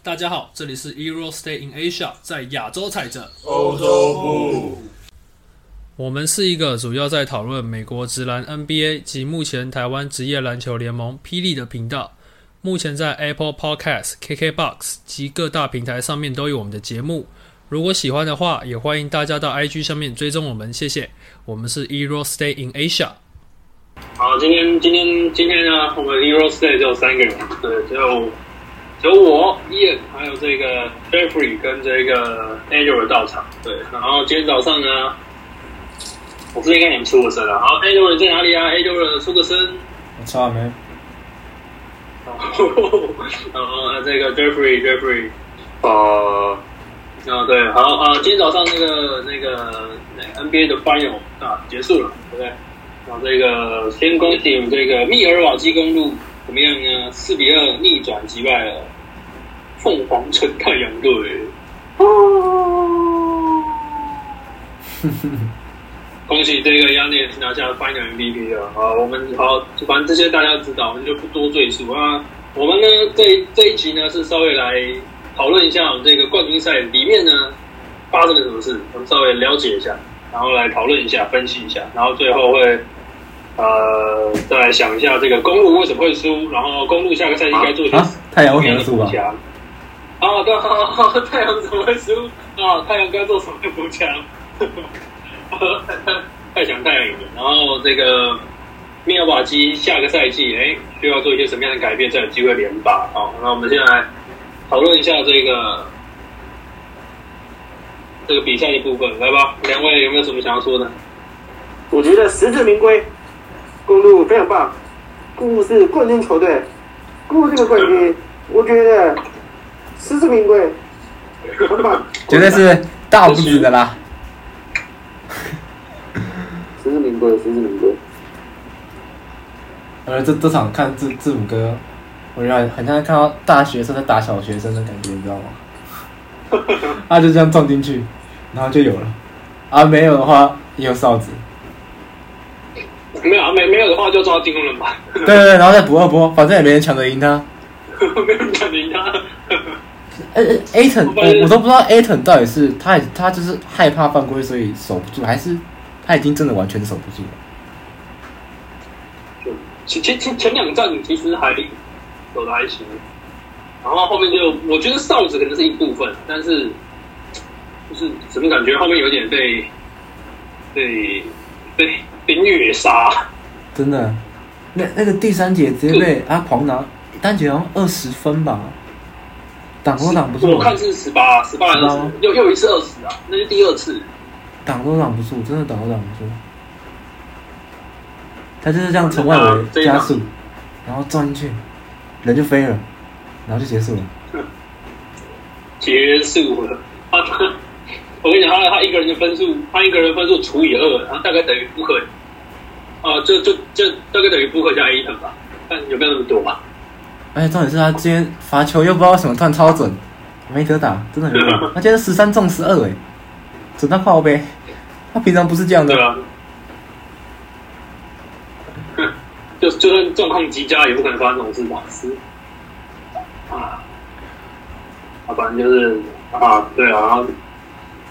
大家好，这里是 Euro Stay in Asia，在亚洲踩着。欧洲步，我们是一个主要在讨论美国职篮 NBA 及目前台湾职业篮球联盟霹雳的频道。目前在 Apple Podcast、KKBox 及各大平台上面都有我们的节目。如果喜欢的话，也欢迎大家到 IG 上面追踪我们，谢谢。我们是 Euro Stay in Asia。好，今天今天今天呢，我们 Euro Stay 只有三个人，对，只有只有我 Ian，还有这个 Jeffrey 跟这个 Angel 到场，对。然后今天早上呢，我是应该你们出个声了。好你在哪里啊？Angel 出个声。我操没？然后这个 Jeffrey Jeffrey，呃，啊对，好啊，今天早上那个那个 NBA 的 Final 啊结束了，对不对？然后这个先恭喜我们这个密尔瓦基公路怎么样呢？四比二逆转击败了凤凰城太阳队。哦，恭喜这个亚内斯拿下 Final MVP 了。好，我们好，反正这些大家知道，我们就不多赘述啊。我们呢，这这一集呢是稍微来讨论一下我们这个冠军赛里面呢发生了什么事，我们稍微了解一下，然后来讨论一下、分析一下，然后最后会呃再来想一下这个公路为什么会输，然后公路下个赛季该做些啊太阳为什么的输啊。啊，对，好好好太阳怎么会输啊？太阳该做什么补强？太强太阳赢了，然后这个密尔瓦基下个赛季，哎，需要做一些什么样的改变，才有机会连霸？好，那我们现在来讨论一下这个这个比赛的部分，来吧，两位有没有什么想要说的？我觉得实至名归，公路非常棒，公路是冠军球队，公路这个冠军，我觉得实至名归，很棒，绝对是大不止的啦。实至名归，实至名归。呃，这这场看字字母哥，我觉得很像看到大学生在打小学生的感觉，你知道吗？他就这样撞进去，然后就有了。啊，没有的话也有哨子。没有啊，没没有的话就抓进攻人吧，对对对，然后再补二波，反正也没人抢得赢他。没有人抢赢他。呃呃，Aton，我我都不知道 Aton 到底是他他就是害怕犯规，所以守不住，还是他已经真的完全守不住了。前前前前两站其实还走的还行，然后后面就我觉得哨子可能是一部分，但是就是怎么感觉后面有点被被被被虐杀，真的，那那个第三节直接被他狂拿，单节好像二十分吧，挡都挡不住。我，看是十八十八还是二十，又又一次二十啊，那是第二次，挡都挡不住，真的挡都挡不住。他就是这样从外围加速，然后撞进去，人就飞了，然后就结束了。结束了。我跟你讲，他他一个人的分数，他一个人分数除以二，然后大概等于布克，啊，就就就大概等于布克加一等吧，但有没有那么多啊？而且重点是他今天罚球又不知道什么突然超准，没得打，真的没得打。他今天十三中十二哎，准到靠呗。他平常不是这样的对。啊，就就算状况极佳，也不可能发生这种事吧？是啊，啊，反正就是啊，对啊，然后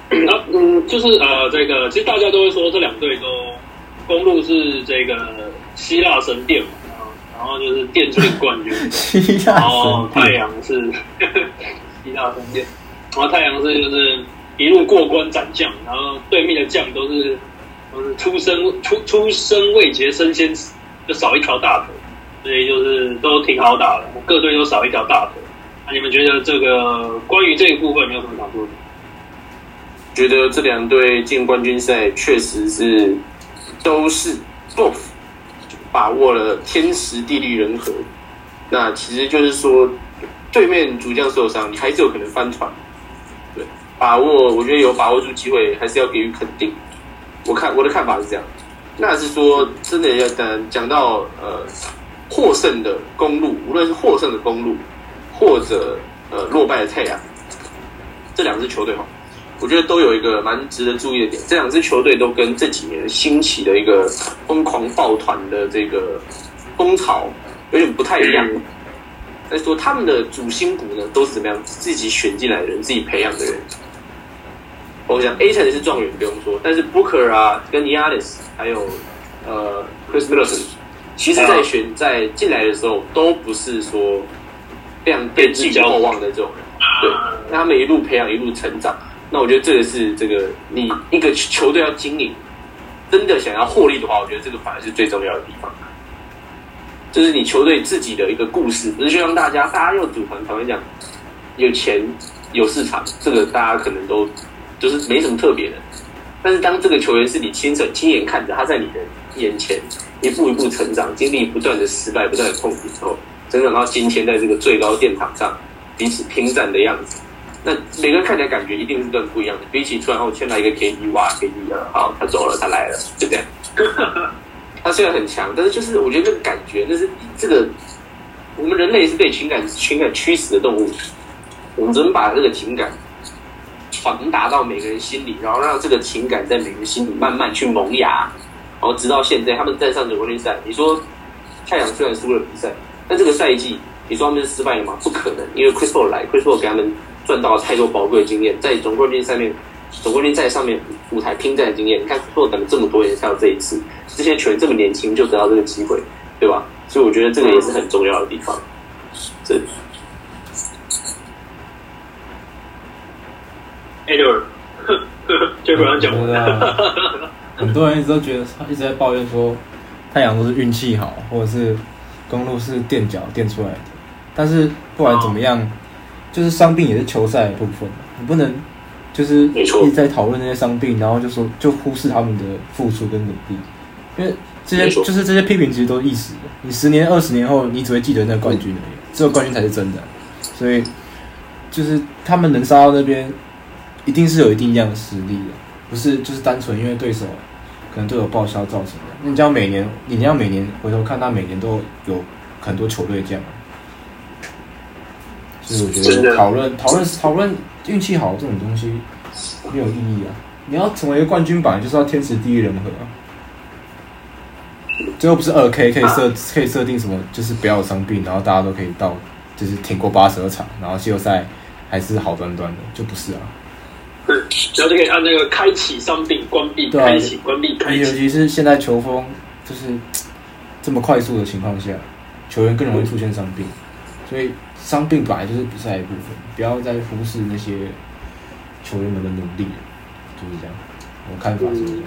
那嗯，就是呃，这个其实大家都会说这两队都公路是这个希腊神殿嘛，啊然后就是殿出冠军，希腊然后神，太阳是 希腊神殿，然后太阳是就是一路过关斩将，然后对面的将都是都是出生出出生未捷身先死，就少一条大腿，所以就是都挺好打的，各队都少一条大腿。那你们觉得这个关于这一部分有没有什么想说的？觉得这两队进冠军赛确实是都是 both 把握了天时地利人和。那其实就是说，对面主将受伤，你还是有可能翻船。对，把握，我觉得有把握住机会，还是要给予肯定。我看我的看法是这样，那是说真的要等讲到呃获胜的公路，无论是获胜的公路，或者呃落败的太阳，这两支球队哈，我觉得都有一个蛮值得注意的点，这两支球队都跟这几年兴起的一个疯狂抱团的这个风潮有点不太一样。再说他们的主心骨呢，都是怎么样自己选进来的人，自己培养的人。我想 A 城是状元不用说，但是 Booker 啊，跟 Yanis 还有呃 Chris Middleton，其实在选在进来的时候都不是说非常被寄予厚望的这种人，对，那他们一路培养一路成长，那我觉得这个是这个你一个球队要经营，真的想要获利的话，我觉得这个反而是最重要的地方。就是你球队自己的一个故事，不是就像大家大家用组团，坦白讲，有钱有市场，这个大家可能都就是没什么特别的。但是当这个球员是你亲手亲眼看着他在你的眼前一步一步成长，经历不断的失败、不断的痛苦之后，成长到今天在这个最高殿堂上彼此拼战的样子，那每个人看起来感觉一定是更不一样的。比起突然后签到一个 KD，哇，KD 了，好，他走了，他来了，就这样。他虽然很强，但是就是我觉得那个感觉，那是这个我们人类是被情感情感驱使的动物，我们只能把这个情感传达到每个人心里，然后让这个情感在每个人心里慢慢去萌芽，然后直到现在他们站上总冠军赛。你说太阳虽然输了比赛，但这个赛季你说他们是失败了吗？不可能，因为 Chris Paul 来，Chris Paul 给他们赚到了太多宝贵的经验，在总冠军上面总冠军赛上面舞台拼战的经验。你看 Paul 等了这么多年才有这一次，这些球员这么年轻就得到这个机会，对吧？所以我觉得这个也是很重要的地方。这 Edward，就不让讲完我觉得 很多人一直都觉得一直在抱怨说太阳都是运气好，或者是公路是垫脚垫出来的。但是不管怎么样，就是伤病也是球赛的部分，你不能就是一直在讨论那些伤病，然后就说就忽视他们的付出跟努力，因为这些就是这些批评其实都是一时的。你十年、二十年后，你只会记得那个冠军而已，只有冠军才是真的。所以就是他们能杀到那边，一定是有一定量的实力的，不是就是单纯因为对手可能都有报销造成的。那你这样每年，你这样每年回头看，他每年都有很多球队这样。所以我觉得讨论讨论讨论运气好这种东西没有意义啊！你要成为一个冠军，本来就是要天时地利人和啊。最后不是二 K 可以设可以设定什么，就是不要有伤病，然后大家都可以到就是挺过八十二场，然后季后赛还是好端端的，就不是啊。然后就可以按那个开启伤病、关闭、对啊开启、关闭、开尤。其是现在球风就是这么快速的情况下，球员更容易出现伤病，所以伤病本来就是比赛的一部分，不要再忽视那些球员们的努力，就是这样。我看法是这样。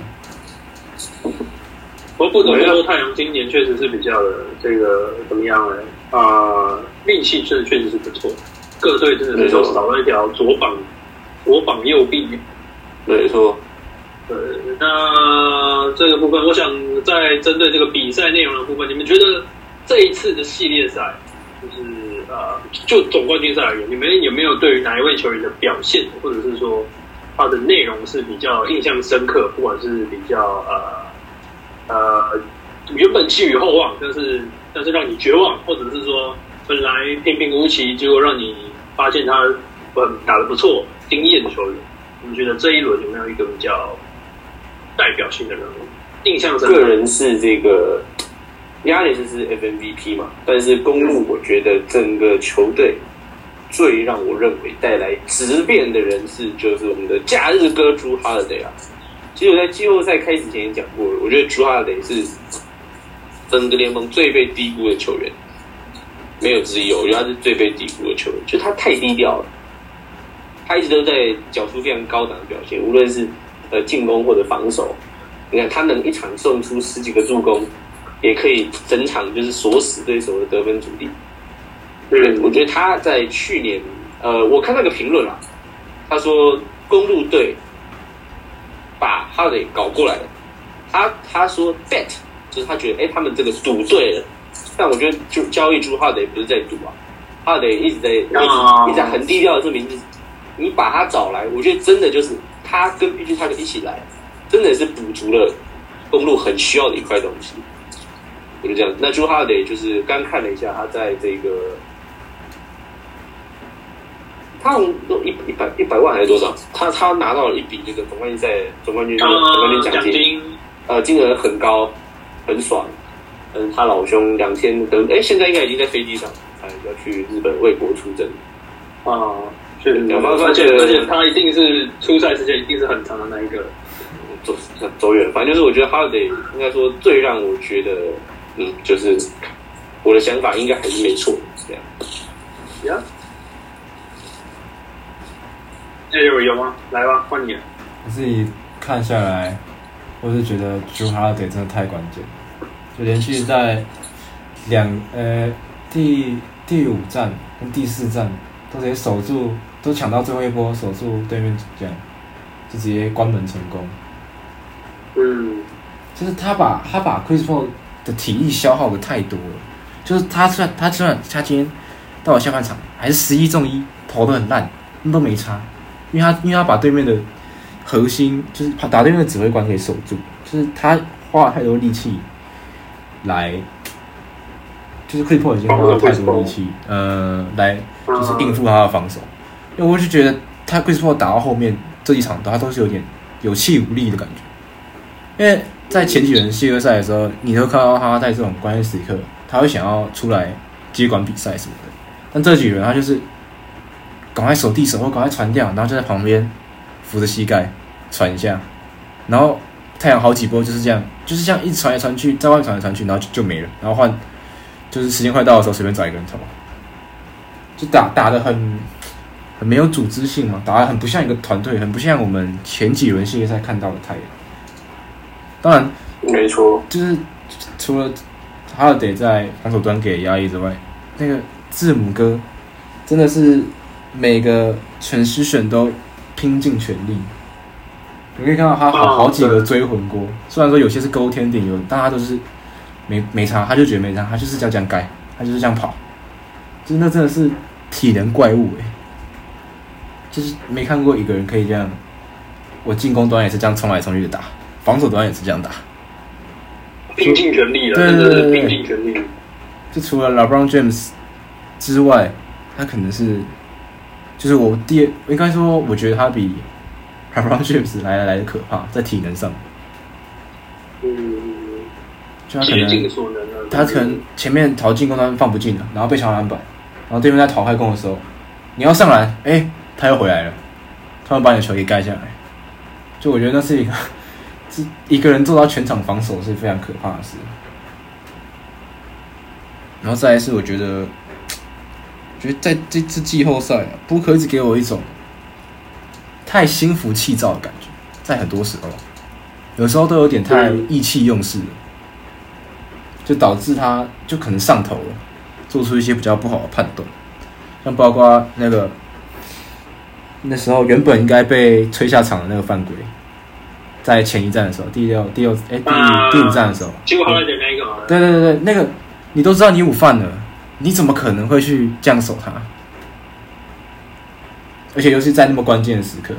不过不得不说，太阳今年确实是比较的这个怎么样呢？啊、运气确实确实是不错，各队真的是都少了一条左膀左膀右臂。没错，呃，那这个部分，我想在针对这个比赛内容的部分，你们觉得这一次的系列赛，就是呃，就总冠军赛而言，你们有没有对于哪一位球员的表现，或者是说他的内容是比较印象深刻，不管是比较呃呃原本寄予厚望，但是但是让你绝望，或者是说本来平平无奇，结果让你发现他打得不错，惊艳的球员？你觉得这一轮有没有一个比较代表性的人物？印象深刻个人是这个亚里斯是 FMVP 嘛，但是公路我觉得整个球队最让我认为带来质变的人是就是我们的假日哥朱哈勒德啊。其实我在季后赛开始前也讲过了，我觉得朱哈勒德是整个联盟最被低估的球员，没有之一。我觉得他是最被低估的球员，就他太低调了。他一直都在缴出非常高档的表现，无论是呃进攻或者防守。你看他能一场送出十几个助攻，也可以整场就是锁死对手的得分主力。对，我觉得他在去年，呃，我看那个评论啊，他说公路队把哈雷搞过来了，他他说 bet 就是他觉得哎、他们这个赌对了，但我觉得就交易出哈雷不是在赌啊，哈雷一直在一直啊。一直很低调的证明自己，你把他找来，我觉得真的就是他跟 B G 他们一起来，真的是补足了公路很需要的一块东西。我就这样，那朱哈雷就是刚看了一下，他在这个，他好像都一一百一百万还是多少？他他拿到了一笔这个总冠军赛总冠军总冠军啊，奖金，呃，金额很高，很爽。嗯，他老兄两天可能哎，现在应该已经在飞机上，哎，要去日本为国出征。啊，确实，两方而且而且他一定是出赛时间一定是很长的那一个。走走远，反正就是我觉得 Holiday 应该说最让我觉得，嗯，就是我的想法应该还是没错，这样。呀，这有有吗？来吧，换你。我自己看下来，我是觉得 Drew Holiday 真的太关键了，就连续在两呃第第五站跟第四站都直接守住，都抢到最后一波，守住对面这样，就直接关门成功。嗯，就是他把他把 Chris Paul 体力消耗的太多了，就是他算他算他今天到了下半场还是十一中一，投的很烂，那都没差，因为他因为他把对面的核心就是打对面的指挥官给守住，就是他花了太多力气来，就是 Chris Paul 已经花了太多力气，呃，来就是应付他的防守，因为我就觉得他 Chris Paul 打到后面这一场他都是有点有气无力的感觉。因为在前几轮系列赛的时候，你都看到他在这种关键时刻，他会想要出来接管比赛什么的。但这几轮他就是赶快守地守或赶快传掉，然后就在旁边扶着膝盖传一下，然后太阳好几波就是这样，就是这样一直传来传去，在外传来传去，然后就就没了，然后换就是时间快到的时候随便找一个人投，就打打的很很没有组织性嘛，打的很不像一个团队，很不像我们前几轮系列赛看到的太阳。当然，没错，就是除了哈尔得在防守端给压力之外，那个字母哥真的是每个全失选都拼尽全力。你可以看到他好好几个追魂锅，虽然说有些是勾天顶，有但他都是没没差，他就觉得没差，他就是这样这样盖，他就是这样跑，就是那真的是体能怪物诶、就是没看过一个人可以这样，我进攻端也是这样冲来冲去的打。防守端也是这样打，拼尽全力了，对对对拼尽全力。就除了 LeBron James 之外，他可能是，就是我第应该说，我觉得他比 LeBron James 来的来的可怕，在体能上，嗯，就他可能。他可能前面逃进攻端放不进了，然后被抢篮板，然后对面在逃开攻的时候，你要上篮，哎、他又回来了，突然把你的球给盖下来，就我觉得那是一个，是一个人做到全场防守是非常可怕的事。然后再来是我觉得，觉得在这次季后赛啊，布克一直给我一种太心浮气躁的感觉，在很多时候，有时候都有点太意气用事了，就导致他就可能上头了，做出一些比较不好的判断，像包括那个那时候原本应该被吹下场的那个犯规，在前一站的时候，第六第六哎第五第五站的时候，结果他的那一个，对对对对，那个你都知道你午饭了，你怎么可能会去这样守他？而且尤其在那么关键的时刻，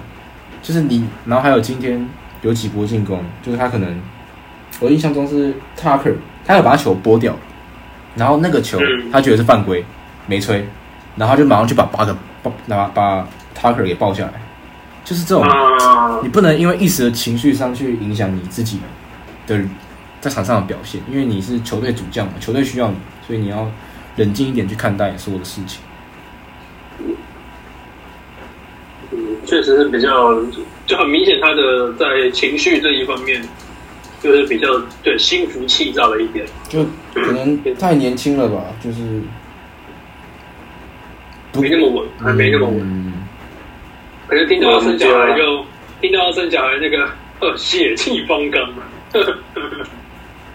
就是你，然后还有今天有几波进攻，就是他可能我印象中是 Tucker，他有把他球拨掉，然后那个球嗯。他觉得是犯规，没吹，然后他就马上去把八个把把把 Tucker 给抱下来，就是这种。啊你，不能因为一时的情绪上去影响你自己的在场上的表现，因为你是球队主将嘛，球队需要你，所以你要冷静一点去看待所有的事情。嗯，确实是比较，就很明显他的在情绪这一方面，就是比较对心浮气躁了一点。就可能太年轻了吧，就是不没那么稳，还没那么稳。嗯可是听到要生小孩就听到要生小孩那个呃血气方刚嘛。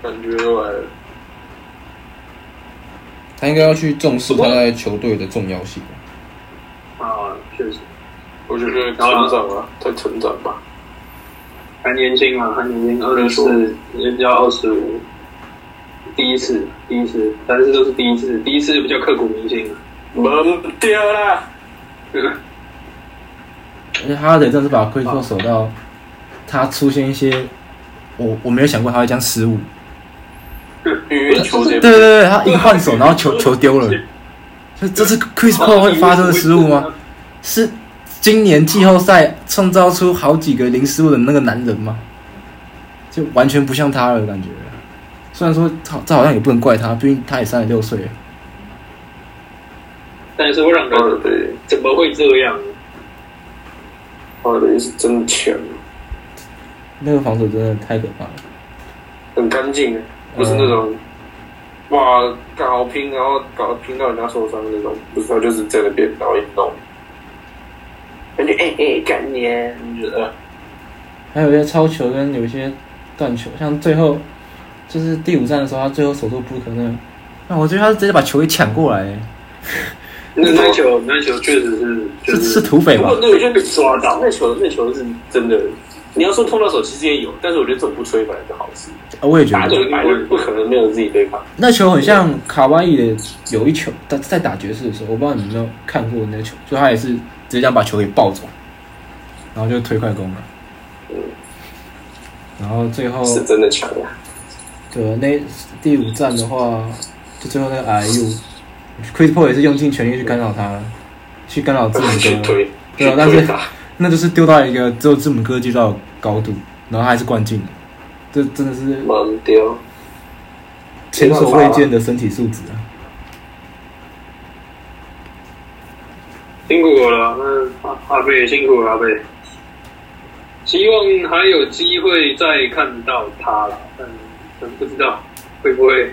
感觉都来了。他应该要去重视他在球队的重要性。啊，确实我觉得成长啊，在成长吧。还年轻嘛，还年轻，二十四，人家二十五，第一次，第一次，但是都是第一次，第一次比较刻骨铭心啊。懵掉啦！而且哈德真的是把龟缩守到他出现一些我我没有想过他会这样失误。对对对，他一个换手，然后球球丢了。这这是 Chris Paul 会发生的失误吗？是今年季后赛创造出好几个零失误的那个男人吗？就完全不像他了，感觉。虽然说这这好像也不能怪他，毕竟他也三十六岁了。但是会让花人对，怎么会这样？花莲是真的强，那个防守真的太可怕了。很干净，不是那种。哇，干好拼，然后搞拼到人家受伤那种，不是他就是在那边然后一弄，感觉哎哎干你，觉得还有一些超球跟有一些断球，像最后就是第五站的时候，他最后守住布克那个，那我觉得他是直接把球给抢过来，欸那那球那球确实是就是是土匪吧不过？那个就被抓到那球那球是真的。你要说碰到手，其实也有，但是我觉得这种不吹反而是好事。啊我也觉得不可能没有自己对抗。那球很像卡哇伊的有一球，他在打爵士的时候，我不知道你们有没有看过那个球，就他也是直接这样把球给抱走，然后就推快攻了。嗯，然后最后是真的强啊！对啊那第五站的话，就最后那个 IU，Chris Paul 也是用尽全力去干扰他，去干扰字母 哥，对啊但是 那就是丢到一个只有字母哥接到的高度，然后他还是灌进的，这真的是蛮屌。前所未见的身体素质啊！辛苦我了，那阿阿贝也辛苦了，阿贝。希望还有机会再看到他了，但但不知道会不会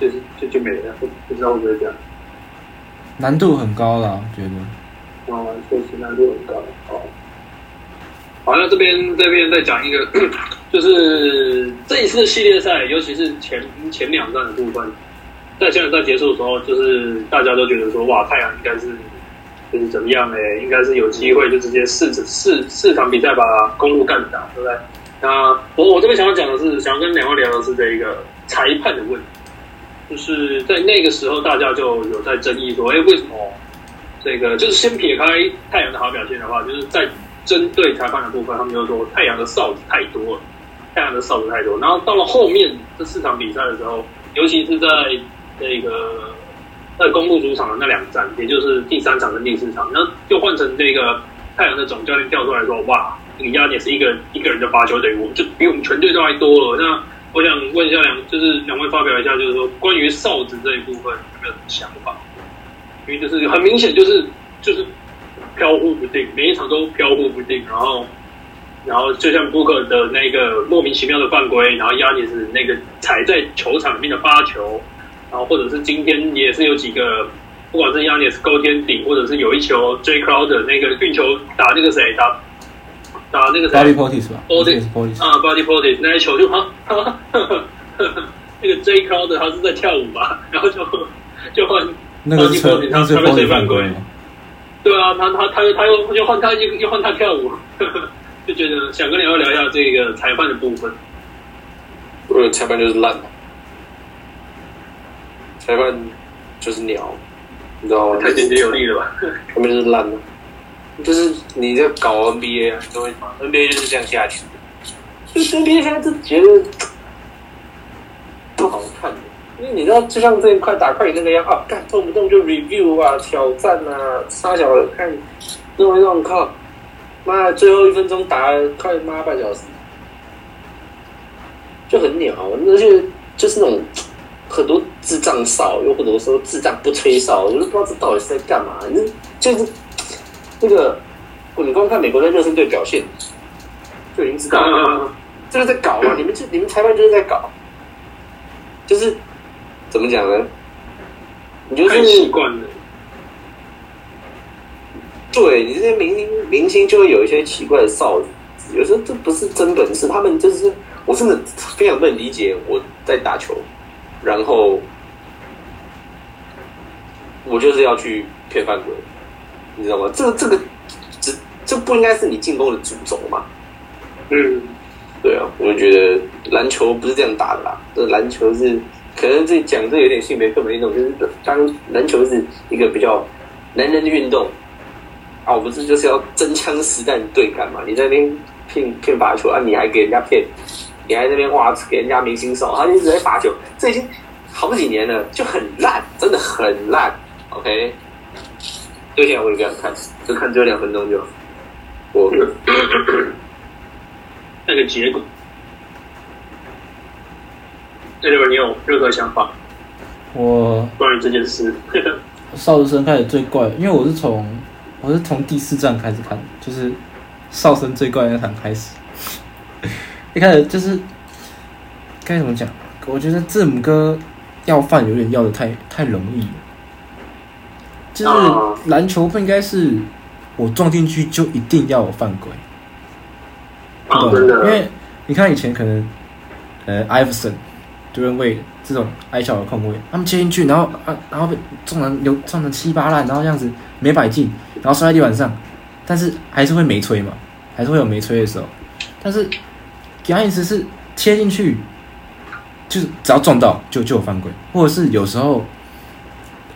就是就就没了，不不知道会不会这样。难度很高了，我觉得。哦，确实难度很高。哦，好，那这边这边再讲一个，就是这一次系列赛，尤其是前前两站的部分，在前两站结束的时候，就是大家都觉得说，哇，太阳应该是就是怎么样哎、应该是有机会就直接四四四场比赛把公路干倒，对不对？那我我这边想要讲的是，想要跟两位聊的是这一个裁判的问题，就是在那个时候大家就有在争议说，哎、为什么？这个就是先撇开太阳的好表现的话，就是在针对裁判的部分，他们就说太阳的哨子太多了，太阳的哨子太多。然后到了后面这四场比赛的时候，尤其是在这个在公路主场的那两站，也就是第三场跟第四场，然后就换成这个太阳的总教练跳出来说：“哇，这个压点是一个一个人的罚球等于我就比我们全队都还多了。”那 我想问一下两，就是两位发表一下，就是说关于哨子这一部分有没有什么想法？因为就是很明显就是就是飘忽不定，每一场都飘忽不定，然后然后就像布克的那个莫名其妙的犯规，然后亚尼斯那个踩在球场里面的发球，然后或者是今天也是有几个，不管是亚尼斯勾天顶，或者是有一球 J Crowder 那个运球打那个谁打打那个 Body 谁 Portis 是 Portis，啊 Body Portis 那一球就哈哈哈哈那个 J Crowder 他是在跳舞吧，然后就就换。那个是吹 Body Portis 他是他被谁犯规犯规吗？对啊，他他他又他又又换他又又换他跳舞，就觉得想跟两位聊一下这个裁判的部分。我觉得裁判就是烂，裁判就是鸟，你知道吗？太简洁有力了吧？他们就是烂了，就是你在搞 NBA 啊，都会嘛，NBA 就是这样下去，就是 NBA 现在就觉得 不好看，因为你知道，就像这一块打快艇那个样啊，干动不动就 review 啊、挑战啊、杀小的看，弄一弄靠，妈的最后一分钟打了快妈半小时，就很鸟，而且就是那种 很多智障哨，又或者说智障不吹哨，我就不知道这到底是在干嘛。你就是那个，你光看美国的热身队表现，就已经知道了，这个在搞嘛。你们这你们裁判就是在搞，就是怎么讲呢？你就是习是惯了，对你这些明星明星就会有一些奇怪的哨子，有时候这不是真本事，他们就是我真的非常不能理解我在打球，然后我就是要去骗犯规，你知道吗？这个这个这这不应该是你进攻的主轴嘛？嗯，对啊，我就觉得篮球不是这样打的啦，这篮球是可能这讲这有点性别刻板印象，就是当篮球是一个比较男人的运动啊，我不是就是要真枪实弹对干嘛？你在那边骗骗罚球啊，你还给人家骗，你还在那边哇给人家明星手，他一直在罚球，这已经好几年了，就很烂，真的很烂。OK，对现在我也不想看，就看只有两分钟就好。我那个结果。那六你有任何想法我关于这件事？少生开始最怪，因为我是从我是从第四站开始看，就是少生最怪那场开始。一开始就是该怎么讲？我觉得字母哥要饭有点要的太太容易了，就是篮球不应该是我撞进去就一定要我犯规，啊，懂？因为，你看以前可能呃艾弗森、杜伦卫这种矮小的控卫，他们切进去，然后啊，然后被撞成流撞成稀巴烂，然后这样子没摆进，然后摔在地板上，但是还是会没吹嘛，还是会有没吹的时候。但是亚尼斯是切进去，就是只要撞到就就有犯规，或者是有时候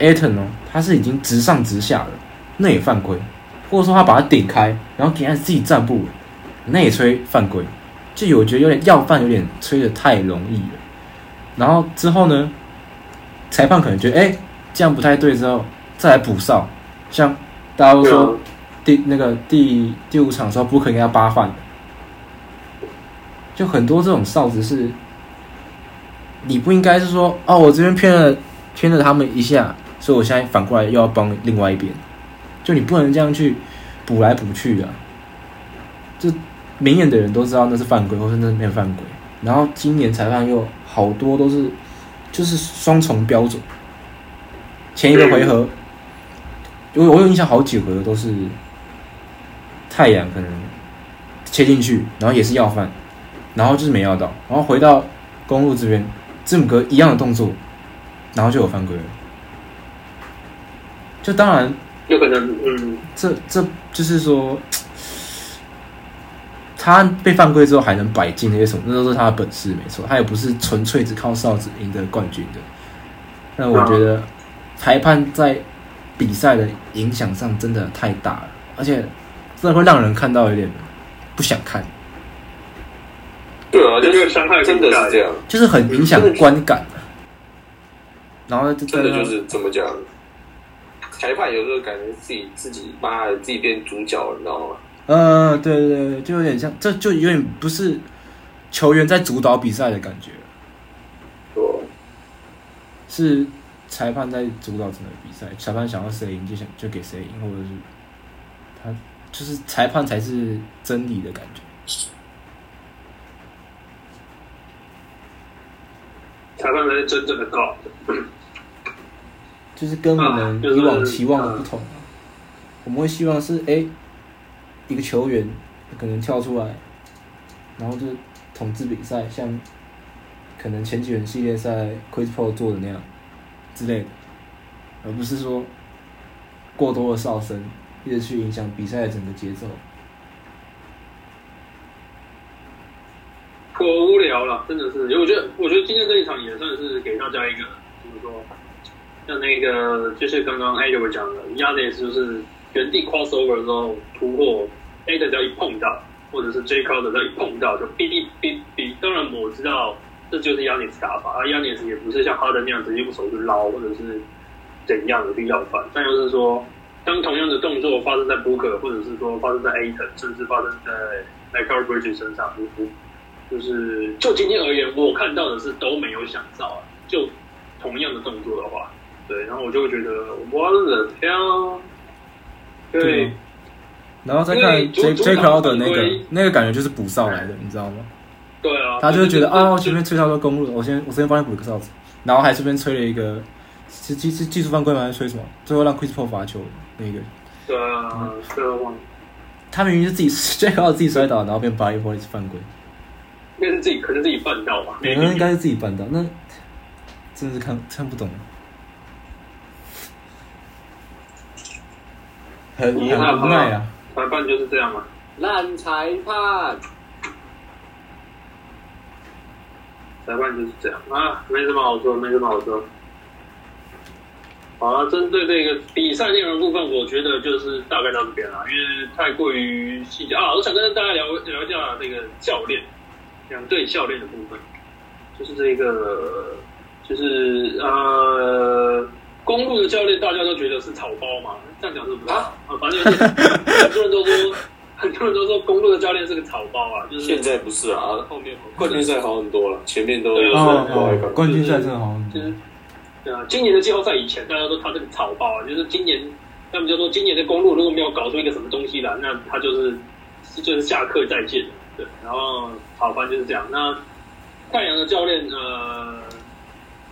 o n 哦，他是已经直上直下了，那也犯规，或者说他把他顶开，然后给他自己站不稳，那也吹犯规。就有我觉得有点要犯，有点吹的太容易了。然后之后呢，裁判可能觉得哎、诶这样不太对，之后再来补哨，像大家都说啊第那个第第五场的时候，不可能给他八犯的，就很多这种哨子是，你不应该是说哦，我这边偏了偏了他们一下，所以我现在反过来又要帮另外一边，就你不能这样去补来补去的、就明眼的人都知道那是犯规，或是那没有犯规。然后今年裁判又好多都是就是双重标准。前一个回合，我我有印象好几回合都是太阳可能切进去，然后也是要犯，然后就是没要到，然后回到公路这边，字母哥一样的动作，然后就有犯规了。就当然有可能，嗯，这这就是说，他被犯规之后还能摆进那些什么，那都是他的本事，没错。他也不是纯粹只靠哨子赢得冠军的。那我觉得裁判在比赛的影响上真的太大了，而且真的会让人看到有点不想看，对啊，就是这个伤害真的是这样，就是很影响观感。然后就真的就是怎么讲，裁判有时候感觉自己自己妈的自己变主角了，你知道吗？嗯，对对对，就有点像，这就有点不是球员在主导比赛的感觉。说是裁判在主导整个比赛，裁判想要谁赢就想就给谁赢，或者是他就是裁判才是真理的感觉。裁判才是真正的 God。就是跟我们以往期望的不同啊。我们会希望是哎、诶一个球员可能跳出来，然后就统治比赛，像可能前几轮系列赛 Chris Paul 做的那样之类的，而不是说过多的哨声一直去影响比赛的整个节奏。够无聊了，真的是。因为我觉得，我觉得今天这一场也算是给大家一个怎么说，像那个就是刚刚 A 我讲的，亚内斯就是原地 crossover 的时候突破 A 的只要一碰到，或者是 J Crowder 只要一碰到就哔哔哔哔。当然我知道这就是亚内斯打法，啊亚内斯也不是像哈登那样直接用手去捞或者是怎样的去要饭，但又是说。当同样的动作发生在 Booker，或者是说发生在 a t o n，甚至发生在 Michael Bridges 身上，就是就是就今天而言，我看到的是都没有想到啊。就同样的动作的话，对，然后我就会觉得我的天啊，对，然后再看 J 主 J 主场 Crowder 那个那个感觉就是补哨来的，你知道吗？对啊，他就会觉得就啊，我前面吹到都公路了，我先我先帮你补个哨子，然后还顺便吹了一个是技是技术犯规吗？还是吹什么？最后让 Chris Paul 罚球那个，对啊，他明明是自己 J Crowder 自己摔倒，然后变 Body Boy 犯规，应该是自己可能自己绊倒吧，可能应该是自己绊倒，那真的是看看不懂，很很遗憾无奈啊。裁判就是这样嘛。烂裁判，裁判就是这样啊，没什么好说，没什么好说。好了，针对这个比赛内容部分，我觉得就是大概到这边了，因为太过于细节啊。我想跟大家聊聊一下这个教练，两队教练的部分，就是这个，就是呃，公路的教练大家都觉得是草包嘛，这样讲是不是啊？啊，反正就是很多人都说，很多人都说公路的教练是个草包啊，就是现在不是啊，后面冠军赛好很多了，前面都对哦不好看哦，冠军赛真的好像就是对啊，今年的季后赛以前，大家都他这个草包啊，就是今年他们就说今年的公路如果没有搞出一个什么东西来，那他就是就是下课再见。对，然后好，反正就是这样。那太阳的教练，呃，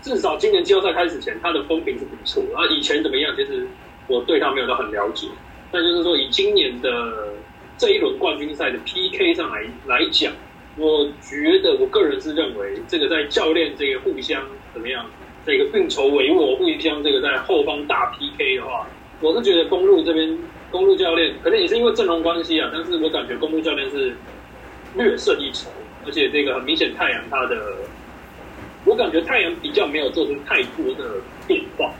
至少今年季后赛开始前，他的风评是不错。然后以前怎么样，其实我对他没有到很了解。但就是说，以今年的这一轮冠军赛的 PK 上来来讲，我觉得我个人是认为，这个在教练这个互相怎么样，这个运筹帷幄，互相这个在后方大 PK 的话，我是觉得公路这边公路教练可能也是因为阵容关系啊，但是我感觉公路教练是略胜一筹，而且这个很明显太阳他的，我感觉太阳比较没有做出太多的变化，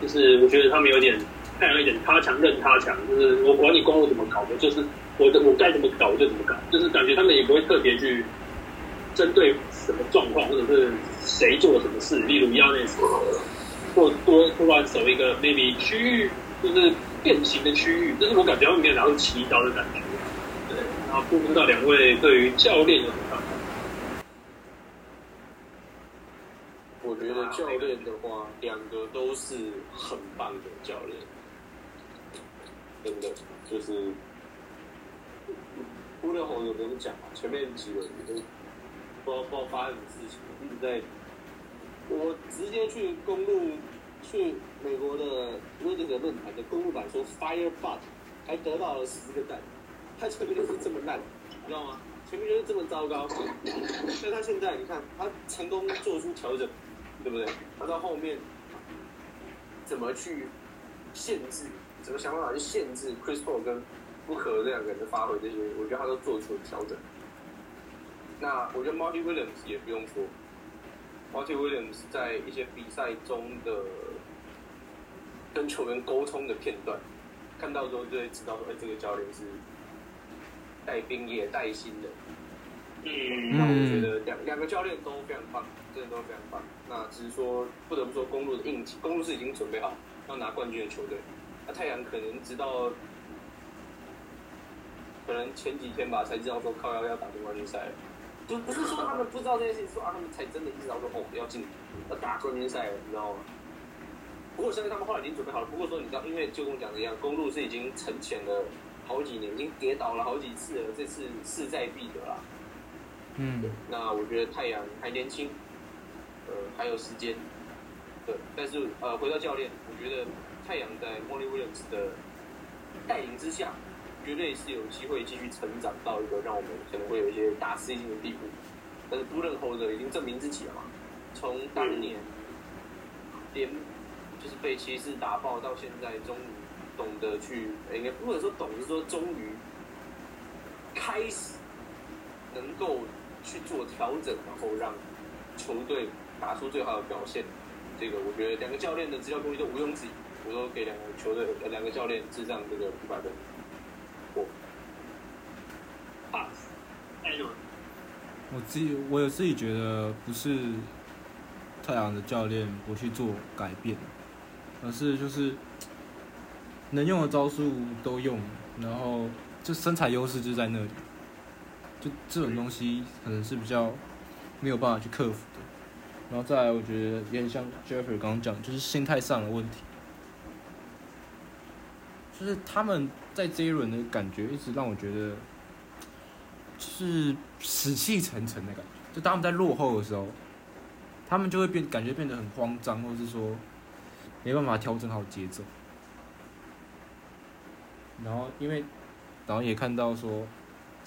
就是我觉得他们有点。太阳一点他强任他强，就是我管你公路怎么搞，我就是我的我该怎么搞我就怎么搞，就是感觉他们也不会特别去针对什么状况，或者是谁做什么事，例如亚内斯或多突然守一个 maybe 区域，就是变形的区域，就是我感觉他们没有拿到奇招的感觉。对，然后不知道两位对于教练有什么看法？我觉得教练的话，两个都是很棒的教练。真的就是，乌勒红有跟你讲嘛？前面几轮都不知道不知道发生什么事情，一直在。我直接去公路去美国的那个论坛的公路版说 fire but，还得到了十个赞。他前面就是这么烂，你知道吗？前面就是这么糟糕。那他现在你看，他成功做出调整，对不对？他到后面怎么去限制？怎么想办法去限制 Chris Paul 跟不可这两个人的发挥？这些我觉得他都做出了调整。那我觉得 Marty Williams 也不用说，Marty Williams 在一些比赛中的跟球员沟通的片段，看到之后就会知道说，哎，这个教练是带兵也带心的。嗯，那我觉得两两个教练都非常棒，真的都非常棒。那只是说，不得不说，公路的硬气，公路是已经准备好要拿冠军的球队。那太阳可能直到可能前几天吧，才知道说靠要要打进冠军赛，就不是说他们不知道这件事情，说啊他们才真的意识到说哦要进要打冠军赛，你知道吗？不过我相信他们后来已经准备好了。不过说你知道，因为就跟我讲的一样，公路是已经沉潜了好几年，已经跌倒了好几次了，这次势在必得啦。嗯，那我觉得太阳还年轻，呃还有时间，对，但是呃回到教练，我觉得。太阳在 Molly Williams 的带领之下，绝对是有机会继续成长到一个让我们可能会有一些大吃一惊的地步。但是 b u l l e h o l d 已经证明自己了嘛？从当年连就是被骑士打爆到现在，终于懂得去，应该不能说懂，是说终于开始能够去做调整，然后让球队打出最好的表现。这个我觉得两个教练的资料功力都毋庸置疑。我都给两个球队、两个教练致上这个一百分。我，pass，我自己，我有自己觉得不是太阳的教练不去做改变，而是就是能用的招数都用，然后就身材优势就在那里，这种东西可能是比较没有办法去克服的。然后再来，我觉得有点像 Jeffrey 刚刚讲，就是心态上的问题。就是他们在这一轮的感觉，一直让我觉得，是死气沉沉的感觉。就当他们在落后的时候，他们就会变，感觉变得很慌张，或者是说没办法调整好节奏。然后，因为，然后也看到说，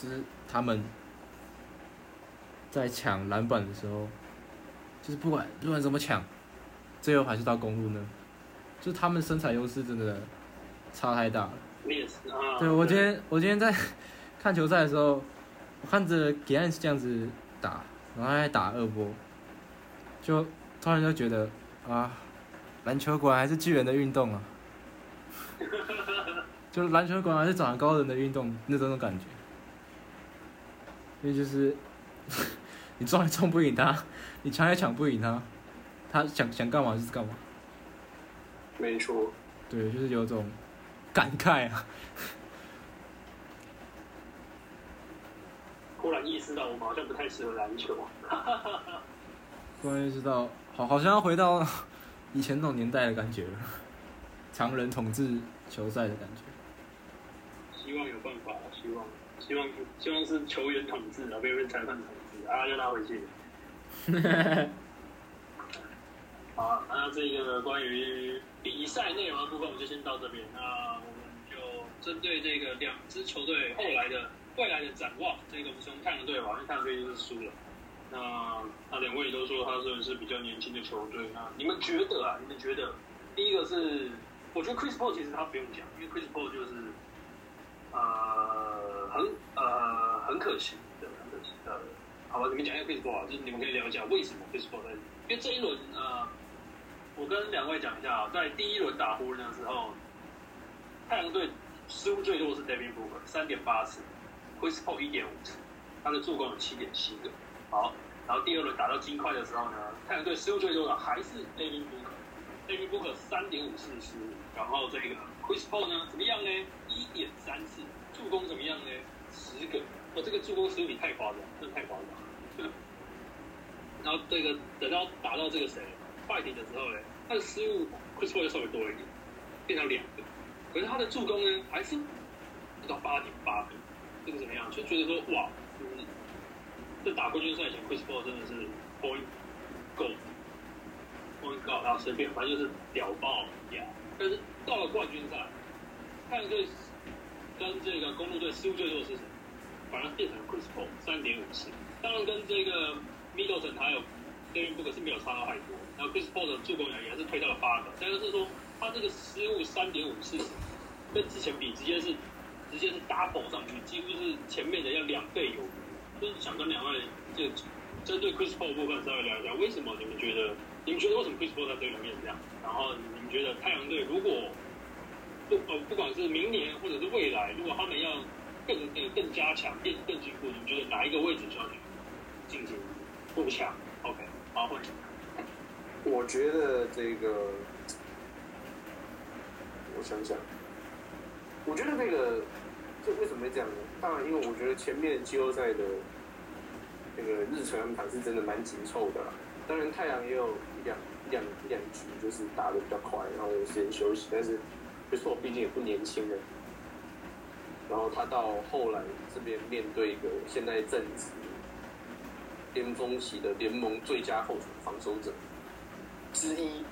就是他们在抢篮板的时候，就是不管不管怎么抢，最后还是到公路呢。就是他们身材优势真的。差太大了。对，我今天我今天在看球赛的时候，我看着给安是这样子打，然后还打二波，就突然就觉得啊，篮球果然还是巨人的运动啊！就篮球果然还是长得高人的运动，那种感觉。因为就是 你撞也撞不赢他，你抢也抢不赢他，他想想干嘛就是干嘛。没错。对，就是有种。感慨啊！忽然意识到，我们好像不太适合篮球。突然意识到，好，好像要回到以前那种年代的感觉了，常人统治球赛的感觉。希望有办法，希望希望希望是球员统治啊，不要被裁判统治啊，要拉回去。好啊，那这个关于比赛内容的部分，我们就先到这边。那我们就针对这个两支球队后来的未来的展望，这个我们从太阳队吧，因为太阳队就是输了。那那两位都说他算是比较年轻的球队，那你们觉得啊？你们觉得第一个是，我觉得 Chris Paul 其实他不用讲，因为 Chris Paul 就是呃很呃很可惜的，很可惜的。好吧，你们讲一下 Facebook 啊，就是你们可以聊一下为什么 Chris Paul 在，因为这一轮呃，我跟两位讲一下啊，在第一轮打湖人的时候，太阳队失误最多的是 Devin Booker 三点八次，Chris Paul 一点五次，他的助攻有七点七个。好，然后第二轮打到金块的时候呢，太阳队失误最多的还是 Devin Booker，Devin Booker 三点五次失误，然后这个 Chris Paul 呢怎么样呢？一点三次，助攻怎么样呢？十个，哦，这个助攻失误比太夸张，真的太夸张。然后这个等到打到这个谁快艇的时候呢，他的失误 Chris Paul 就稍微多一点，变成两个，可是他的助攻呢还是不到八点八个，这个怎么样？就觉得说哇，就是这打冠军赛前，Chris Paul 真的是 point go point go，然后随便反正就是屌爆呀。但是到了冠军赛，太阳队跟这个公路队失误最多的是谁？反而变成了 Chris Paul 三点五次，当然跟这个 Middleton 还有 d a v i d Book 是没有差到太多。然后 Chris Paul 的助攻也还是推到了八个，但是说他这个失误三点五次，跟之前比直接是直接是 double 上去，几乎是前面的要两倍有余。就是想跟两位就针对 Chris Paul 部分稍微聊一下，为什么你们觉得你们觉得为什么 Chris Paul 在这里面是这样？然后你们觉得太阳队如果不呃不管是明年或者是未来，如果他们要更更更加强、变更进步，你觉得哪一个位置需要去进行补强？OK，好，换。我觉得这个，我想想，我觉得那个，这为什么会这样呢？当然，因为我觉得前面季后赛的那个日程安排是真的蛮紧凑的啦。当然，太阳也有一两两两局就是打的比较快，然后有时间休息。但是，就是我毕竟也不年轻了。然后他到后来这边面对一个现在正值巅峰期的联盟最佳后场防守者。之一，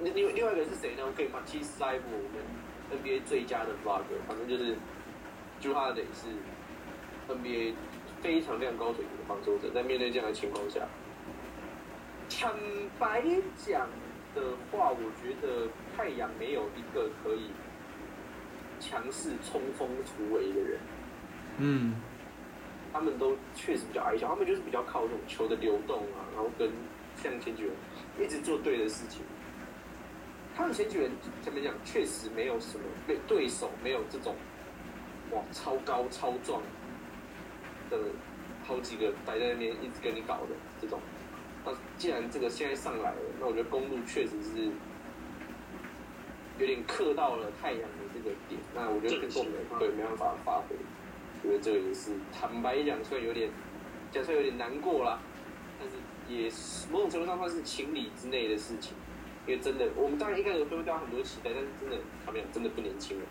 另另另外一个是谁呢？我可以把 T 塞布我们 NBA 最佳的 vlog 反正就是就他得是 NBA 非常量高水平的防守者，在面对这样的情况下，坦白讲的话，我觉得太阳没有一个可以强势冲锋突围的人。嗯，他们都确实比较矮小，他们就是比较靠这种球的流动啊，然后跟像前几人一直做对的事情。他们前几人怎么讲，确实没有什么对对手没有这种哇超高超壮的好几个摆在那边一直跟你搞的这种。那既然这个现在上来了，那我觉得公路确实是有点克到了太阳的这个点。那我觉得跟动能对没办法发挥，觉得这个也是坦白讲，虽然有点讲出来有点难过啦，但是也是某种程度上算是情理之内的事情。因为真的，我们当然一开始都会对他很多期待，但是真的他们俩真的不年轻了。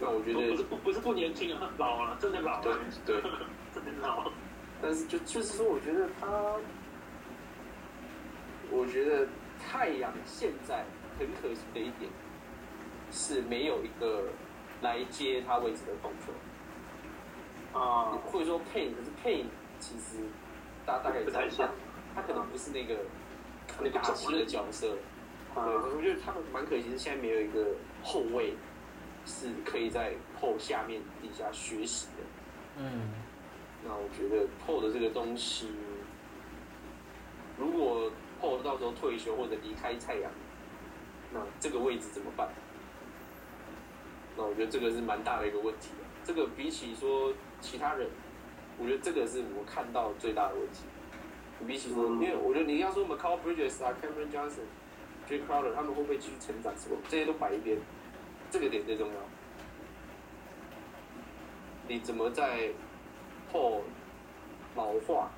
那我觉得不是不不是不年轻啊，老了，真的老了，对对 真的老了。但是就就是说，我觉得他，我觉得太阳现在很可惜的一点是没有一个来接他位置的控球啊，或者说 Pain，可是 Pain 其实大大概不太像，他可能不是那个那个打击的角色。对，我觉得他们蛮可惜，是现在没有一个后卫是可以在后下面底下学习的。嗯，觉得 PO 的这个东西，如果 PO 到时候退休或者离开太阳，那这个位置怎么办？那我觉得这个是蛮大的一个问题的。这个比起说其他人，我觉得这个是我看到最大的问题。比起说，因为我觉得你要说我们 Carl Bridges 啊、Cameron Johnson、Jay Crowder 他们会不会继续成长什么，这些都摆一边，这个点最重要。你怎么在后老化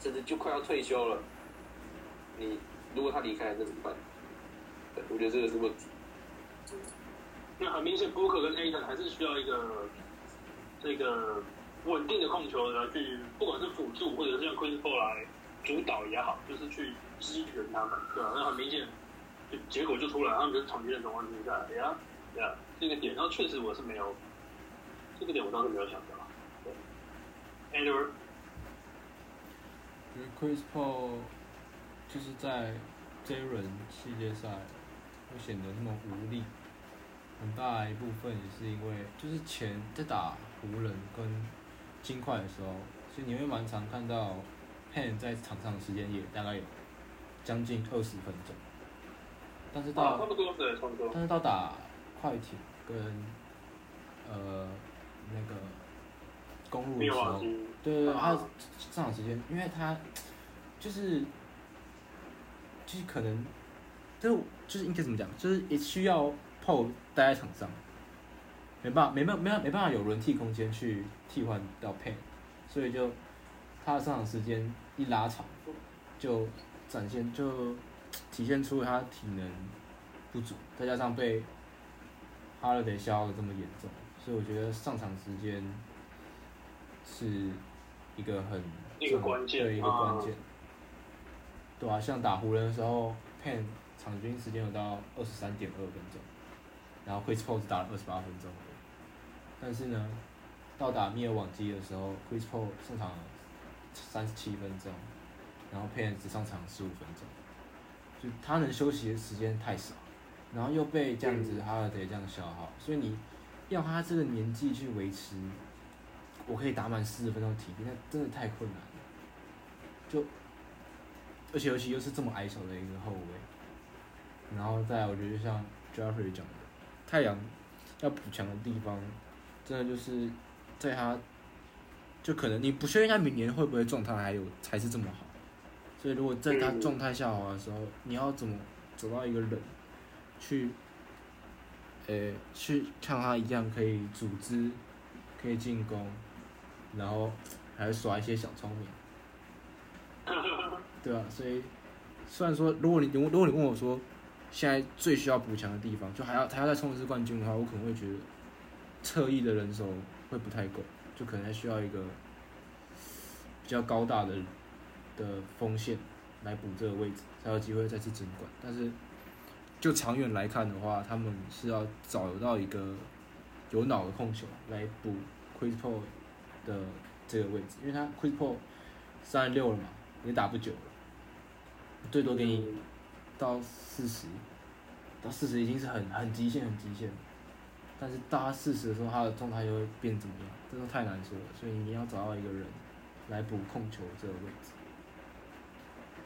甚至就快要退休了，你如果他离开了，那怎么办？对我觉得这个是问题。那很明显，Booker 跟 Aiden 还是需要一个这个稳定的控球来去，不管是辅助或者是让 Chris Paul 来主导也好，就是去支援他们，对吧、那很明显，就结果就出来，他们就是场均的总冠军赛，哎呀，对啊，这个点，然后确实我是没有这个点，我倒是没有想到。对，Andrew，觉得 Chris Paul 就是在这一轮系列赛会显得那么无力，很大一部分也是因为就是前在打湖人跟金块的时候，所以你会蛮常看到 Pen 在场上的时间也大概有将近二十分钟，但是啊，到差不多对，差不多。但是到打快艇跟呃那个公路的时候，对对对，他上场时间，因为他就是就是可能就就是应该怎么讲，就是也需要 PO 待在场上，没办法没办没办没办法有轮替空间去替换掉 Pen，所以就他的上场时间一拉长，就展现就体现出他体能不足，再加上被哈勒德消耗的这么严重，所以我觉得上场时间是一个很一个关键对一个关键，对啊，像打湖人的时候，Pen 场均时间有到二十三点二分钟，然后 Chris Paul 只打了二十八分钟，但是呢，到打密尔瓦基的时候，Chris Paul 上场三十七分钟，然后 Pen 只上场十五分钟，就他能休息的时间太少，然后又被这样子哈尔德这样消耗，所以你要他这个年纪去维持，我可以打满四十分钟体力，那真的太困难了。就，而且尤其又是这么矮小的一个后卫，然后再来我觉得就像 Jeffrey 讲的，太阳要补强的地方，真的就是在他，就可能你不确定他明年会不会状态还有还是这么好，所以如果在他状态下滑的时候，你要怎么走到一个人去，呃，去像他一样可以组织，可以进攻，然后还会耍一些小聪明，对啊，所以虽然说，如果你如果你问我说，现在最需要补强的地方，就还要还要再冲一次冠军的话，我可能会觉得侧翼的人手会不太够，就可能还需要一个比较高大的的锋线来补这个位置，才有机会再次争冠。但是就长远来看的话，他们是要找到一个有脑的控球来补 Chris Paul 的这个位置，因为他 Chris Paul 三十六了嘛，也打不久了，最多给你到四十，到四十已经是很很极限很极限了。但是到他四十的时候，他的状态又会变怎么样？这都太难说了。所以你要找到一个人来补控球这个位置。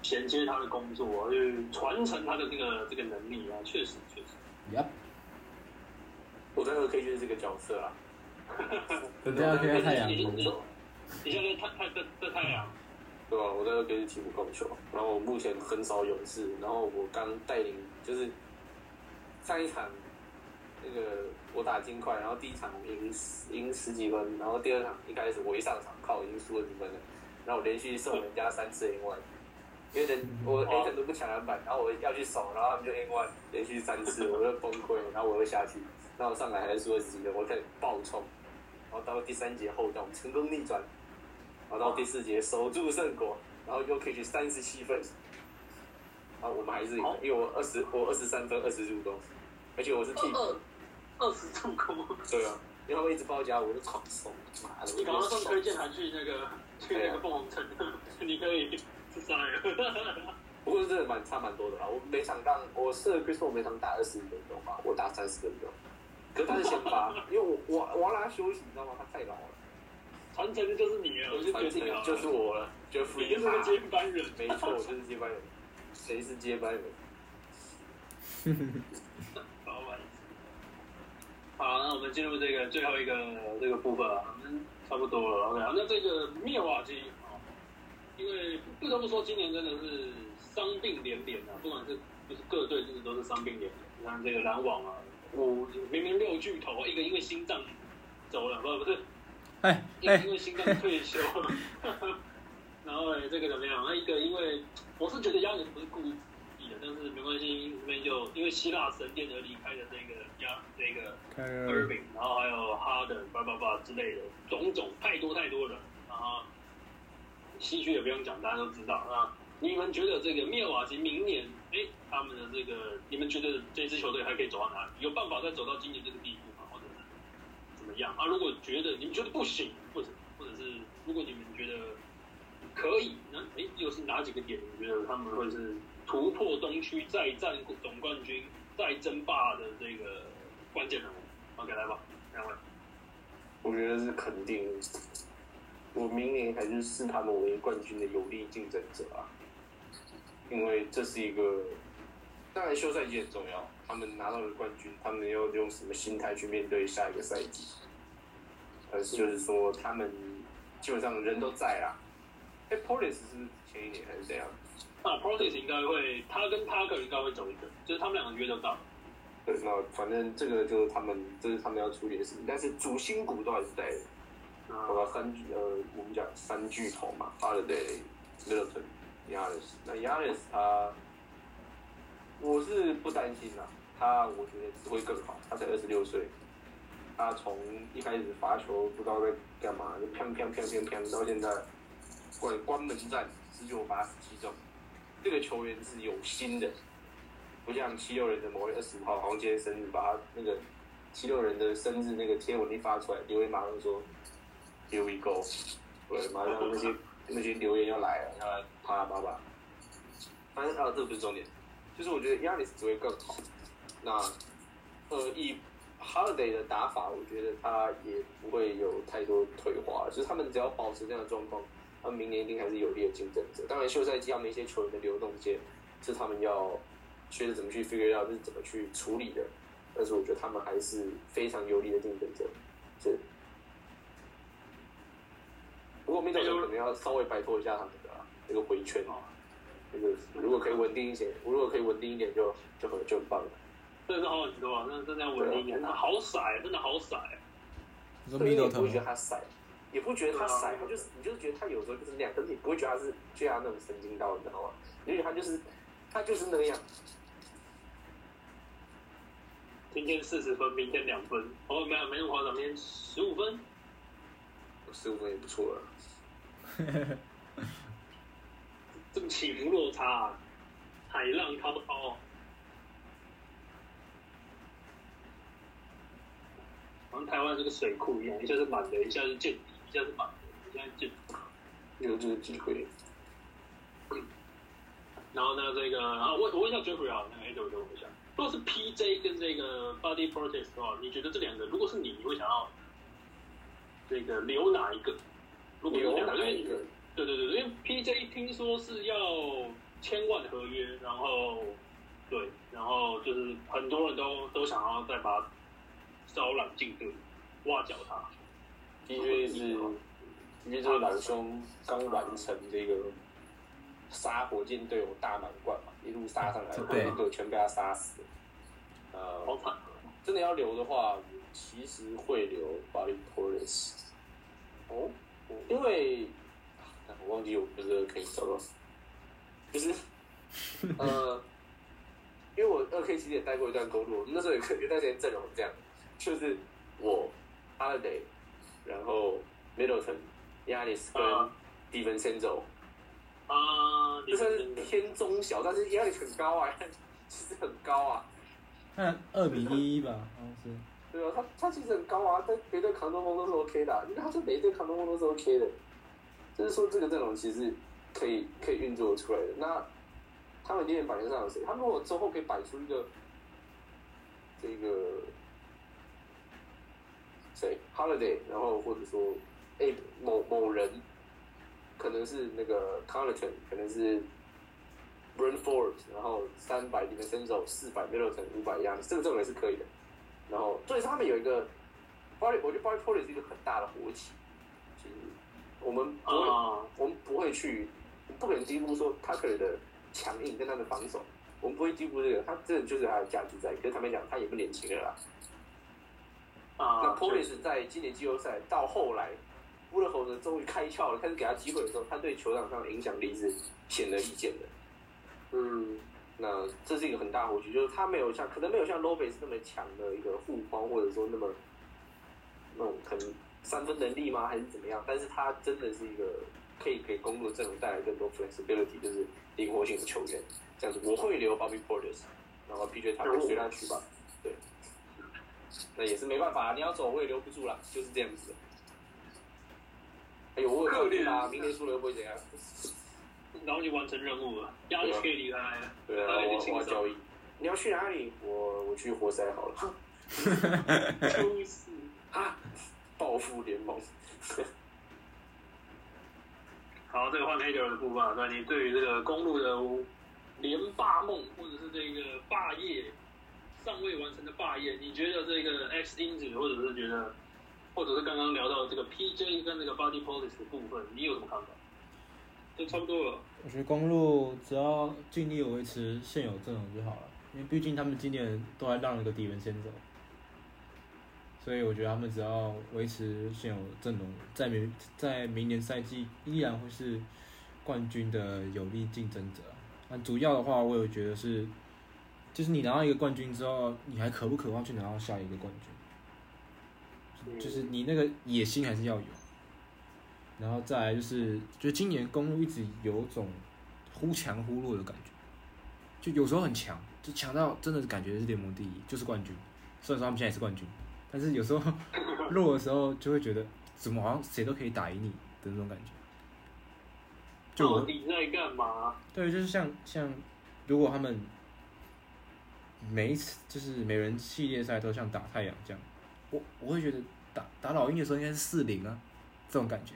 衔接他的工作，去传承他的这个这个能力啊，确实确实。Yep，我在二 K 就是这个角色啊。你在二 K 在太阳你你工作，你现在在太太在在太阳，对吧？我在二 K 是替补控球，然后我目前很少勇士，然后我刚带领就是上一场那个我打金块，然后第一场赢赢十几分，然后第二场一开始我一上场靠已经输了几分了，然后我连续送人家三次 N one，因为人我 A 等都不抢篮板，然后我要去守，然后他们就 N one 连续三次，我就崩溃，然后我又下去，然后我上来还是输了几分，我开始爆冲，然后到第三节后段我们成功逆转，然后到第四节守住胜果，然后又可以去三十七分，啊，我们还是赢了，因为我二十我二十三分二十助攻，而且我是替补，二二十助攻。对啊，因为他们一直包夹我，就狂送，妈的，你赶快送推荐函函。去那个去那个凤凰城，你可以去杀人。不过真的蛮差蛮多的啦，我每场当我是 Chris Paul 每场打二十五分钟吧，我打三十分钟，可是他是先发，因为我我我要让他休息，你知道吗？他太老了，传承的就是你了，我就觉得就是我了，就你就是个接班人，没错，我就是接班人，谁是接班人？好玩。好，那我们进入这个最后一个这个部分啊，差不多了。OK，那这个灭瓦基啊，因为不得不说，今年真的是伤病连连啊，不管是就是各队，就是都是伤病连连。你看这个篮网啊，五明明六巨头，一个因为心脏走了，不不是，哎一个因哎，为心脏退休了。然后呢，这个怎么样？那一个，因为我是觉得亚尼不是故意的，但是没关系，这边就因为希腊神殿而离开的这个亚那个开了 Irving，然后还有哈登、叭叭叭之类的种种，太多太多了。然后西区也不用讲，大家都知道。那你们觉得这个灭瓦吉明年，哎，他们的这个，你们觉得这支球队还可以走到哪里？有办法再走到今年这个地步吗？或者是怎么样？啊，如果觉得你们觉得不行，或者或者是如果你们觉得可以，那哎，又是哪几个点？你觉得他们会是突破东区再战总冠军、再争霸的这个关键人物？OK，来吧，两位。我觉得是肯定。我明年还是视他们为冠军的有力竞争者啊，因为这是一个，当然休赛季很重要，他们拿到了冠军，他们要用什么心态去面对下一个赛季？而是就是说，他们基本上人都在啦。哎 p o l i c e 是前一年还是怎样？啊 p o l i c e 应该会，他跟 Parker 应该会走一个，就是他们两个约得到。对，那反正这个就是他们，这是他们要处理的事情，但是主心骨都还是在。呃，三呃，我们讲三巨头嘛，Holiday、Middleton、Yanis。那 Yanis 他，我是不担心啦，他我觉得只会更好。他才二十六岁，他从一开始罚球不知道在干嘛，就砰砰砰砰砰，到现在关关门战十九罚十七中。这个球员是有心的，不像七六人的某月二十五号，好像今天生日，把他那个七六人的生日那个贴文一发出来，因为马上说。Here we go，对，马上那些那些留言要来了，要来啪啪啪。反正啊，这不是重点，就是我觉得亚历斯只会更好。那呃，以 Holiday 的打法，我觉得他也不会有太多退化。就是他们只要保持这样的状况，他们明年一定还是有力的竞争者。当然，休赛季他们一些球员的流动性是他们要学着怎么去 figure out，是怎么去处理的。但是我觉得他们还是非常有力的竞争者，是。不过，米德可能要稍微摆脱一下他们的那个回圈啊。那个如果可以稳定一些，如果可以稳定一点，就就很就很棒了。真的是好很多啊！那真的要稳定一点，他好傻，真的好傻。你说米德不会觉得他傻，也不觉得他傻，他就是你就是觉得他有时候就是那样，可是你不会觉得他是就像那种神经刀，你知道吗？因为他就是他就是那样。今天四十分，明天两分，哦，没有没那么夸张，明天十五分。十五分也不错了。这个起伏落差，海浪滔滔，好像台湾这个水库一样，一下是满的，一下是见底，一下是满的，一下见底，有这个机会。然后呢，这个，然后我我问一下 Jeffrey 啊，那个 A 九给我一下，如果是 PJ 跟这个 Body Protest 的话，你觉得这两个，如果是你，你会想要？这个留哪一个？如果留哪一个？对对对，因为 PJ 听说是要千万合约，然后对，然后就是很多人都都想要再把招揽进队，挖角他。PJ 是，因为这个老兄刚完成这个杀火箭队友大满贯嘛，一路杀上来，对，队全被他杀死。呃，好惨。真的要留的话。其实会留 Body Police 哦，因为我忘记我不是可以找到，就是 呃，因为我二 K 其实也带过一段公路，那时候有有段时间阵容这样，就是我 Holiday，然后 Middleton、Yanis 跟 d i v i n c e n z o 啊，就算是偏中小，但是 Yanis 很高啊，其实很高啊，那二比一吧，好像是。对啊，他他其实很高啊，他别的扛中锋都是 OK 的，因为他在每队扛中锋都是 OK 的，就是说这个阵容其实可以可以运作出来的。那他们今天板上有谁？他们如果之后可以摆出一个这个谁 Holiday，然后或者说哎某某人，可能是那个 Carlton，可能是 Brentford，然后三百里面伸手，四百 Middleton，五百一样，这个阵容也是可以的。然后，所以他们有一个，body，我觉得 body p o l y 是一个很大的活棋。其实我们不会，我们不会去，不可能低估说 Tucker 的强硬跟他的防守，我们不会低估这个，他这就是他的价值在。可是坦白讲，他也不年轻了啦。啊，那 p o l y 是在今年季后赛到后来，布勒侯呢终于开窍了，开始给他机会的时候，他对球场上的影响力是显而易见的。嗯，那这是一个很大的误区，就是他没有像可能没有像 Lopez 那么强的一个护框，或者说那么那种可能三分能力吗，还是怎么样？但是他真的是一个可以给公路阵容带来更多 flexibility，就是灵活性的球员。这样子，我会留 Bobby Portis，然后 PJ 他就随他去吧。对，那也是没办法，你要走我也留不住了，就是这样子。哎呦，我有考虑啦，明年输了又不会怎样。然后就完成任务了，压力可以离开了，对啊，我我交易。你要去哪里？我我去活塞好了。就是 啊，报复联盟。好，这个换黑球的部分啊，那你对于这个公路的连霸梦，或者是这个霸业尚未完成的霸业，你觉得这个 X 因子，或者是觉得，或者是刚刚聊到这个 PJ 跟这个 Body Policy 的部分，你有什么看法？就差不多了。我觉得公路只要尽力维持现有阵容就好了，因为毕竟他们今年都还让了个敌人先走，所以我觉得他们只要维持现有阵容，在明在明年赛季依然会是冠军的有力竞争者。那主要的话，我有觉得是，就是你拿到一个冠军之后，你还渴不渴望去拿到下一个冠军？就是你那个野心还是要有。然后再来就是，觉得今年公路一直有种忽强忽弱的感觉，就有时候很强，就强到真的感觉是联盟第一，就是冠军。虽然说他们现在也是冠军，但是有时候 弱的时候就会觉得，怎么好像谁都可以打赢你的那种感觉。就我到底在干嘛？对，就是像像，如果他们每一次就是每人系列赛都像打太阳这样，我我会觉得打打老鹰的时候应该是四零啊，这种感觉。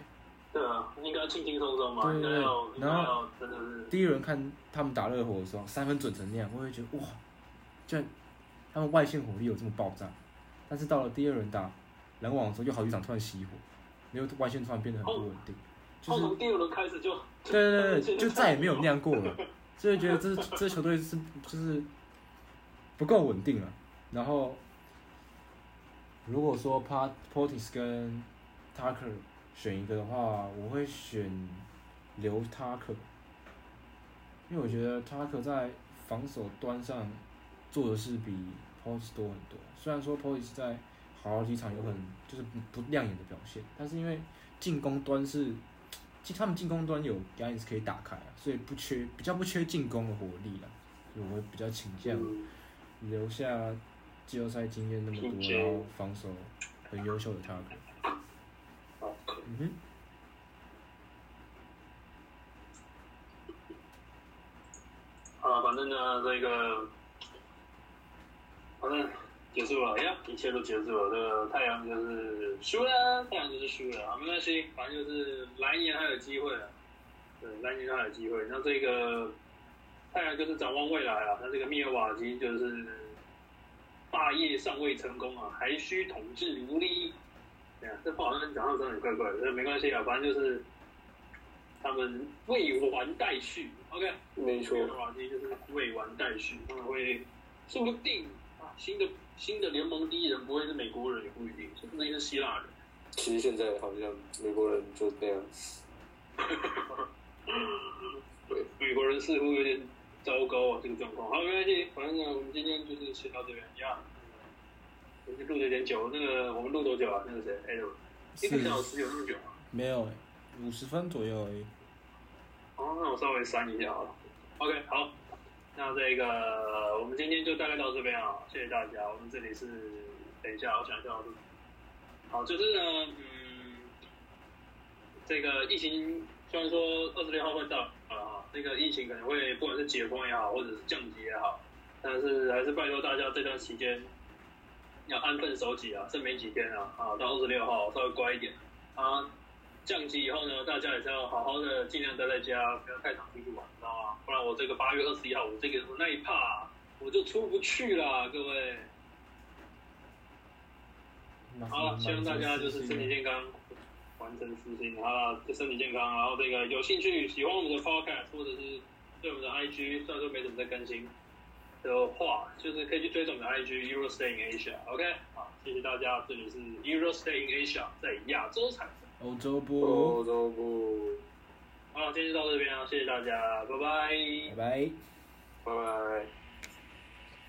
应该轻轻松松嘛，应该对对对要然后真的是第一轮看他们打热火的时候，三分准成那样，我会觉得哇，居然他们外线火力有这么爆炸。但是到了第二轮打篮网的时候，就好几场突然熄火，没有外线突然变得很不稳定，就是从第二轮开始就对对对 对，就再也没有那样过了，所以觉得这这球队是就是不够稳定了。然后如果说 Part Portis 跟 Tucker 选一个的话，我会选留 Tucker，因为我觉得 Tucker 在防守端上做的是比 Portis 多很多。虽然说 Portis 在好几场有很就是不不亮眼的表现，但是因为进攻端是，其实他们进攻端有 g a n s 可以打开啊，所以不缺比较不缺进攻的火力了，所以我会比较倾向嗯留下季后赛经验那么多，然后防守很优秀的。好嗯哼，好了，反正呢，这个反正结束了，呀，一切都结束了。这个太阳就是输了，太阳就是输了啊，没关系，反正就是来年还有机会了。对，来年还有机会。那这个太阳就是展望未来啊，那这个密尔瓦基就是霸业尚未成功啊，还需统治奴隶。对啊，这话好像讲到有点怪怪的，那没关系啊，反正就是他们未完待续。OK，没错密，尔瓦基就是未完待续，他们会说不定啊，新的新的联盟第一人不会是美国人，也不一定，说不定是希腊人。其实现在好像美国人就那样子。对，美国人似乎有点糟糕啊，这个状况。好，没关系，反正呢，我们今天就是先到这边呀。我们录的有点久，那个我们录多久啊？那个谁，Edward，一个小时有那么久吗？没有欸五十分左右而已。哦，那我稍微删一下好了。OK，好，那这个我们今天就大概到这边啊，谢谢大家。我们这里是，等一下，我想一下我录，好，就是呢，嗯，这个疫情虽然说二十六号会到啊，那个疫情可能会不管是解封也好，或者是降级也好，但是还是拜托大家这段期间要安分守己啊，剩没几天了，啊，到二十六号稍微乖一点啊。降级以后呢，大家也是要好好的，尽量待在家，不要太常出去玩，知道吗？不然我这个八月二十一号，我这个我那一趴我就出不去了，各位。好了，希望大家就是身体健康，完成私心。好了，就身体健康，然后这个有兴趣喜欢我们的 podcast 或者是对我们的 IG，虽然说没怎么在更新的话，就是可以去追踪我们的 IG Euro Stay in Asia。OK，好，谢谢大家，这里是 Euro Stay in Asia，在亚洲产生。欧洲部欧部，洲部，好，今天就到这边了，谢谢大家，拜拜。拜拜。拜拜。